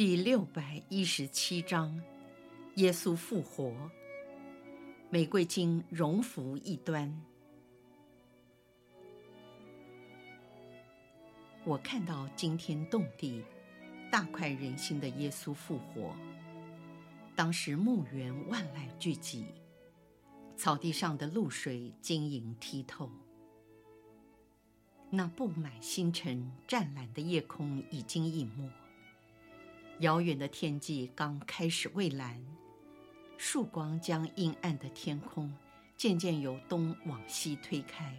第六百一十七章，耶稣复活。玫瑰金荣福一端。我看到惊天动地、大快人心的耶稣复活。当时墓园万籁俱寂，草地上的露水晶莹剔透。那布满星辰、湛蓝的夜空已经隐没。遥远的天际刚开始蔚蓝，曙光将阴暗的天空渐渐由东往西推开，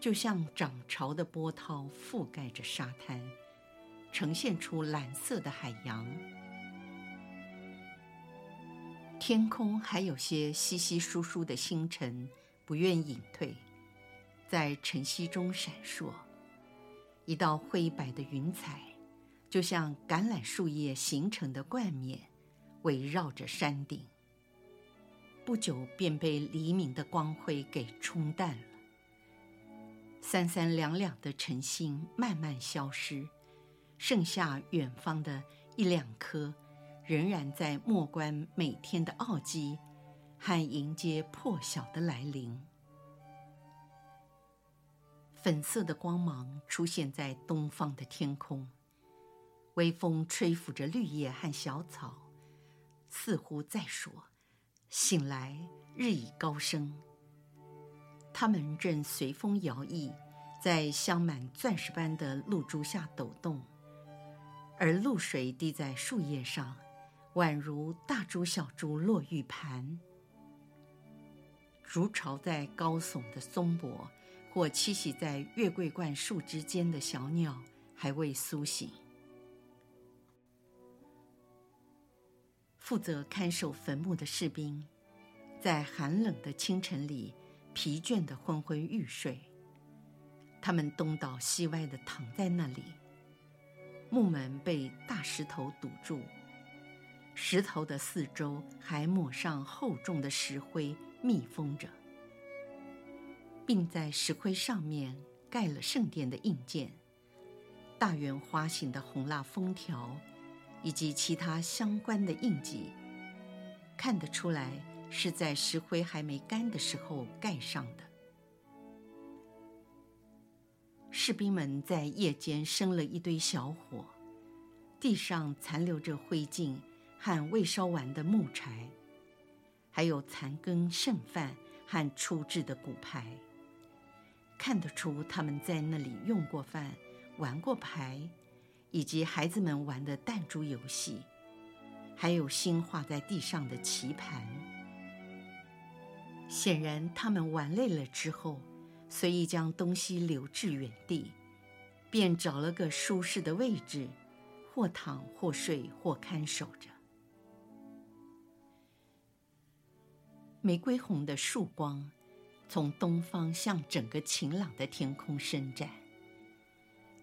就像涨潮的波涛覆盖着沙滩，呈现出蓝色的海洋。天空还有些稀稀疏疏的星辰，不愿隐退，在晨曦中闪烁，一道灰白的云彩。就像橄榄树叶形成的冠冕，围绕着山顶。不久便被黎明的光辉给冲淡了。三三两两的晨星慢慢消失，剩下远方的一两颗，仍然在默观每天的奥迹和迎接破晓的来临。粉色的光芒出现在东方的天空。微风吹拂着绿叶和小草，似乎在说：“醒来，日已高升。”它们正随风摇曳，在镶满钻石般的露珠下抖动，而露水滴在树叶上，宛如大珠小珠落玉盘。如巢在高耸的松柏，或栖息在月桂冠树枝间的小鸟，还未苏醒。负责看守坟墓的士兵，在寒冷的清晨里疲倦地昏昏欲睡。他们东倒西歪地躺在那里。墓门被大石头堵住，石头的四周还抹上厚重的石灰，密封着，并在石灰上面盖了圣殿的印鉴、大圆花形的红蜡封条。以及其他相关的印记，看得出来是在石灰还没干的时候盖上的。士兵们在夜间生了一堆小火，地上残留着灰烬和未烧完的木柴，还有残羹剩饭和初制的骨牌。看得出他们在那里用过饭，玩过牌。以及孩子们玩的弹珠游戏，还有新画在地上的棋盘。显然，他们玩累了之后，随意将东西留置原地，便找了个舒适的位置，或躺或睡或看守着。玫瑰红的曙光从东方向整个晴朗的天空伸展，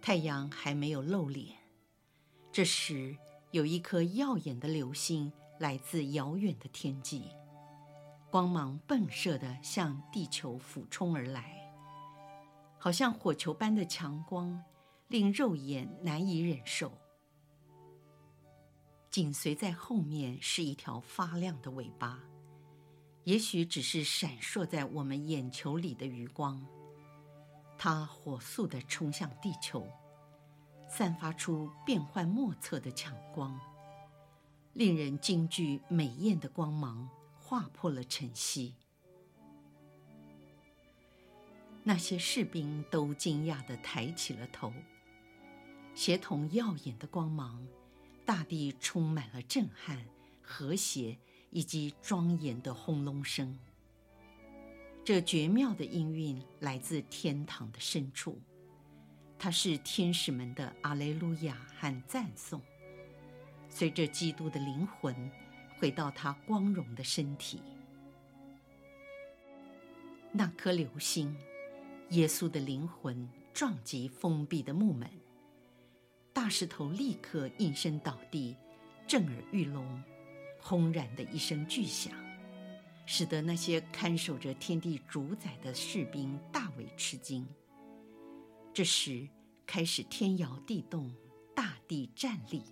太阳还没有露脸。这时，有一颗耀眼的流星来自遥远的天际，光芒迸射地向地球俯冲而来，好像火球般的强光，令肉眼难以忍受。紧随在后面是一条发亮的尾巴，也许只是闪烁在我们眼球里的余光，它火速地冲向地球。散发出变幻莫测的强光，令人惊惧美艳的光芒划破了晨曦。那些士兵都惊讶地抬起了头，协同耀眼的光芒，大地充满了震撼、和谐以及庄严的轰隆声。这绝妙的音韵来自天堂的深处。它是天使们的阿雷路亚和赞颂，随着基督的灵魂回到他光荣的身体。那颗流星，耶稣的灵魂撞击封闭的木门，大石头立刻应声倒地，震耳欲聋，轰然的一声巨响，使得那些看守着天地主宰的士兵大为吃惊。这时开始天摇地动，大地颤栗，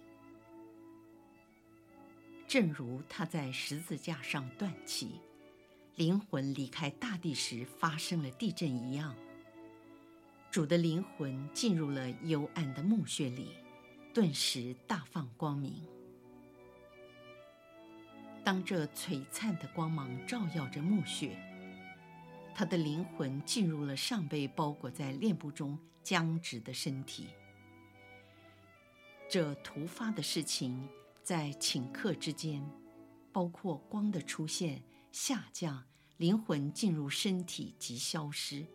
正如他在十字架上断气。灵魂离开大地时发生了地震一样，主的灵魂进入了幽暗的墓穴里，顿时大放光明。当这璀璨的光芒照耀着墓穴，他的灵魂进入了尚被包裹在殓布中僵直的身体。这突发的事情在顷刻之间，包括光的出现、下降。灵魂进入身体及消失，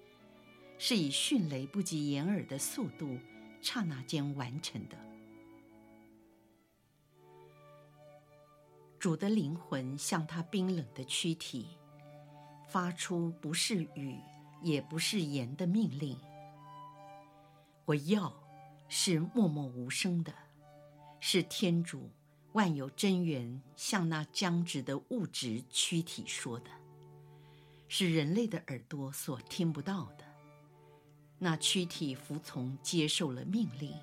是以迅雷不及掩耳的速度，刹那间完成的。主的灵魂向他冰冷的躯体发出不是雨也不是言的命令：“我要是默默无声的，是天主万有真源向那僵直的物质躯体说的。”是人类的耳朵所听不到的。那躯体服从，接受了命令，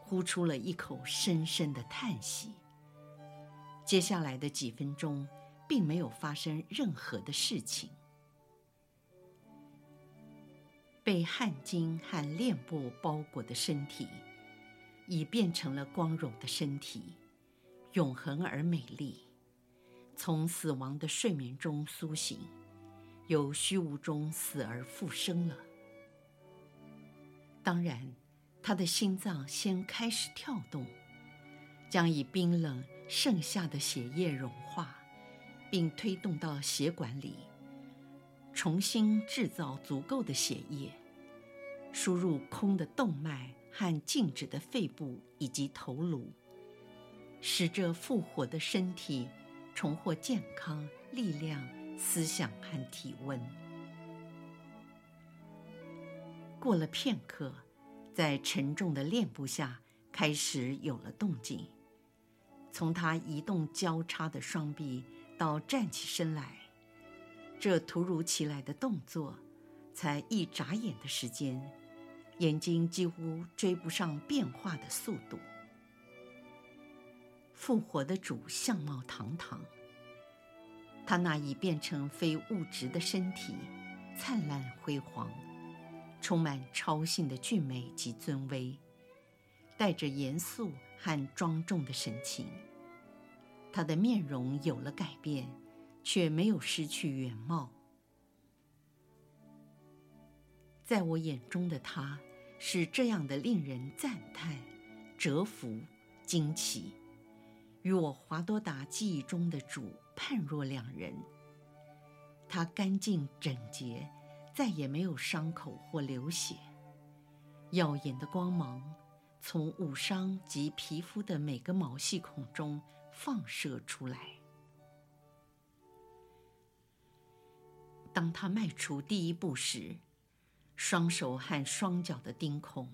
呼出了一口深深的叹息。接下来的几分钟，并没有发生任何的事情。被汗巾和殓布包裹的身体，已变成了光荣的身体，永恒而美丽，从死亡的睡眠中苏醒。由虚无中死而复生了。当然，他的心脏先开始跳动，将以冰冷剩下的血液融化，并推动到血管里，重新制造足够的血液，输入空的动脉和静止的肺部以及头颅，使这复活的身体重获健康、力量。思想和体温。过了片刻，在沉重的链布下开始有了动静。从他移动交叉的双臂到站起身来，这突如其来的动作，才一眨眼的时间，眼睛几乎追不上变化的速度。复活的主相貌堂堂。他那已变成非物质的身体，灿烂辉煌，充满超性的俊美及尊威，带着严肃和庄重的神情。他的面容有了改变，却没有失去原貌。在我眼中的他，是这样的令人赞叹、折服、惊奇。与我华多达记忆中的主判若两人。他干净整洁，再也没有伤口或流血。耀眼的光芒从武伤及皮肤的每个毛细孔中放射出来。当他迈出第一步时，双手和双脚的钉孔，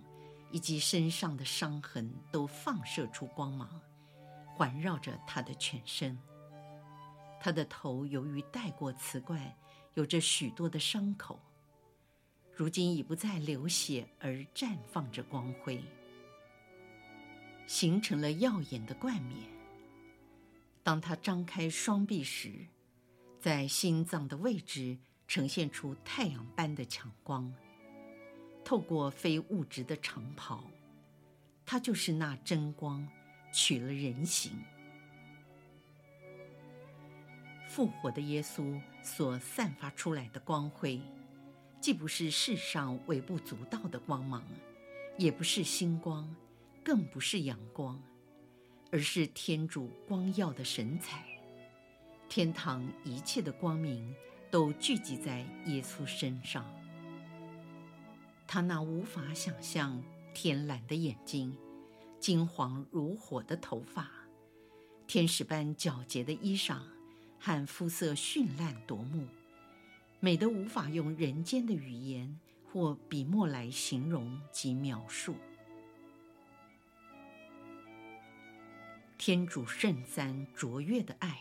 以及身上的伤痕都放射出光芒。环绕着他的全身，他的头由于戴过瓷冠，有着许多的伤口，如今已不再流血，而绽放着光辉，形成了耀眼的冠冕。当他张开双臂时，在心脏的位置呈现出太阳般的强光，透过非物质的长袍，他就是那真光。取了人形，复活的耶稣所散发出来的光辉，既不是世上微不足道的光芒，也不是星光，更不是阳光，而是天主光耀的神采。天堂一切的光明都聚集在耶稣身上。他那无法想象天蓝的眼睛。金黄如火的头发，天使般皎洁的衣裳和肤色绚烂夺目，美得无法用人间的语言或笔墨来形容及描述。天主圣三卓越的爱，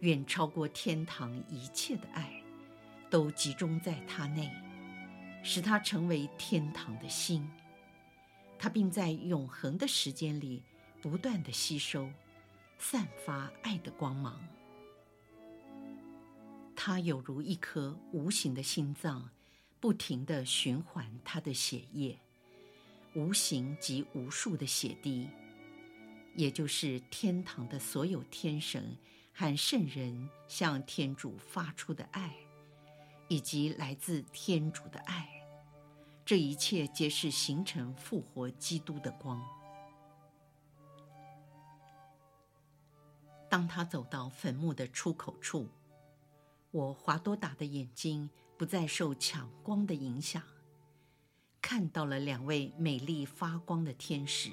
远超过天堂一切的爱，都集中在他内，使他成为天堂的心。他并在永恒的时间里不断地吸收。散发爱的光芒，他有如一颗无形的心脏，不停地循环他的血液，无形及无数的血滴，也就是天堂的所有天神和圣人向天主发出的爱，以及来自天主的爱，这一切皆是形成复活基督的光。当他走到坟墓的出口处，我华多达的眼睛不再受强光的影响，看到了两位美丽发光的天使。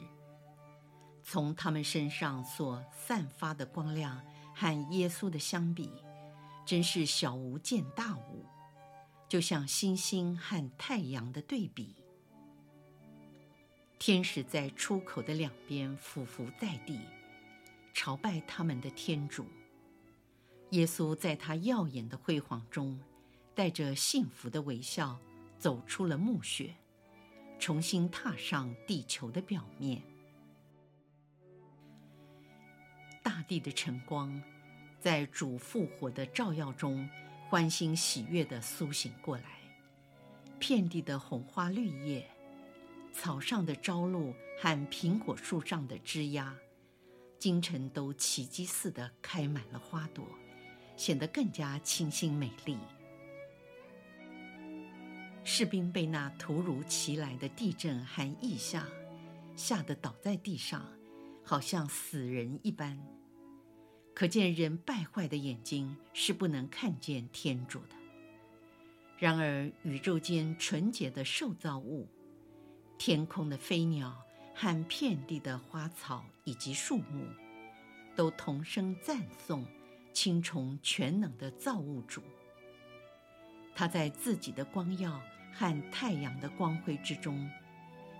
从他们身上所散发的光亮和耶稣的相比，真是小巫见大巫，就像星星和太阳的对比。天使在出口的两边俯伏在地。朝拜他们的天主，耶稣在他耀眼的辉煌中，带着幸福的微笑走出了墓穴，重新踏上地球的表面。大地的晨光，在主复活的照耀中，欢欣喜悦地苏醒过来。遍地的红花绿叶，草上的朝露和苹果树上的枝桠。京城都奇迹似的开满了花朵，显得更加清新美丽。士兵被那突如其来的地震和异象吓得倒在地上，好像死人一般。可见人败坏的眼睛是不能看见天主的。然而宇宙间纯洁的受造物，天空的飞鸟。和遍地的花草以及树木，都同声赞颂青虫全能的造物主。他在自己的光耀和太阳的光辉之中，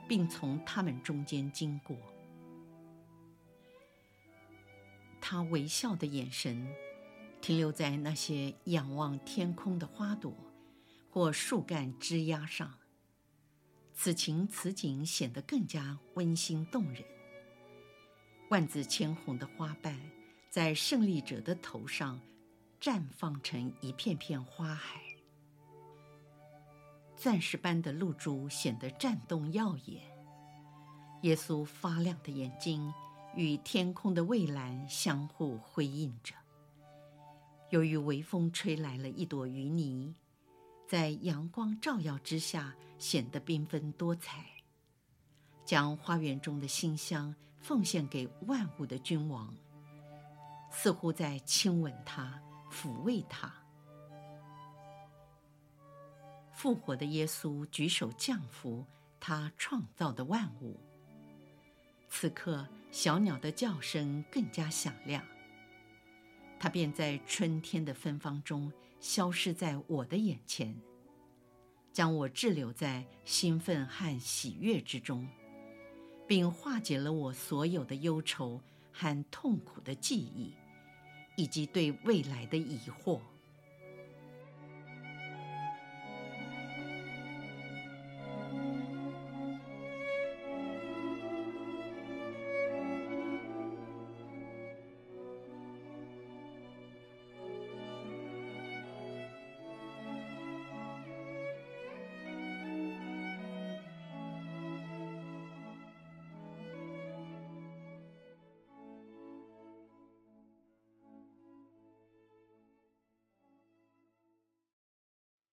并从他们中间经过。他微笑的眼神停留在那些仰望天空的花朵或树干枝桠上。此情此景显得更加温馨动人。万紫千红的花瓣在胜利者的头上绽放成一片片花海，钻石般的露珠显得颤动耀眼。耶稣发亮的眼睛与天空的蔚蓝相互辉映着。由于微风吹来了一朵云霓。在阳光照耀之下，显得缤纷多彩。将花园中的馨香奉献给万物的君王，似乎在亲吻他、抚慰他。复活的耶稣举手降服他创造的万物。此刻，小鸟的叫声更加响亮。它便在春天的芬芳中消失在我的眼前，将我滞留在兴奋和喜悦之中，并化解了我所有的忧愁和痛苦的记忆，以及对未来的疑惑。